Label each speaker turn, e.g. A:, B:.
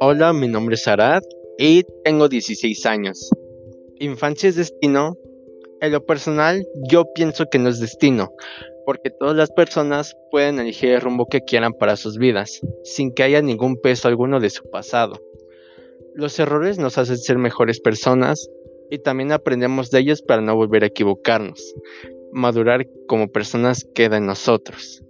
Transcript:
A: Hola, mi nombre es Arad y tengo 16 años. Infancia es destino. En lo personal, yo pienso que no es destino, porque todas las personas pueden elegir el rumbo que quieran para sus vidas, sin que haya ningún peso alguno de su pasado. Los errores nos hacen ser mejores personas y también aprendemos de ellos para no volver a equivocarnos. Madurar como personas queda en nosotros.